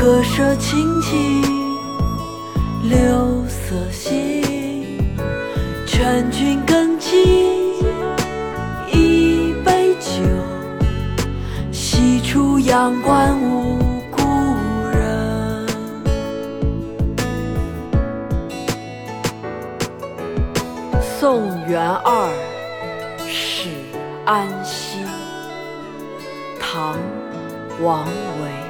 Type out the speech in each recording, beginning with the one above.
客舍青青柳色新。劝君更尽一杯酒，西出阳关无故人。宋元二使安西，唐·王维。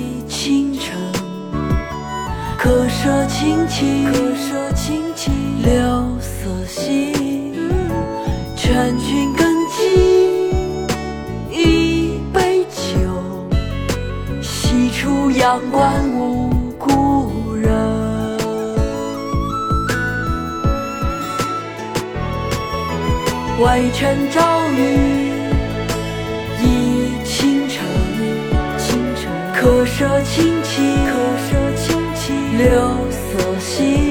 客舍青青柳色新。劝君更尽一杯酒，西出阳关无故人。渭城朝雨浥轻尘，客舍青青柳色新。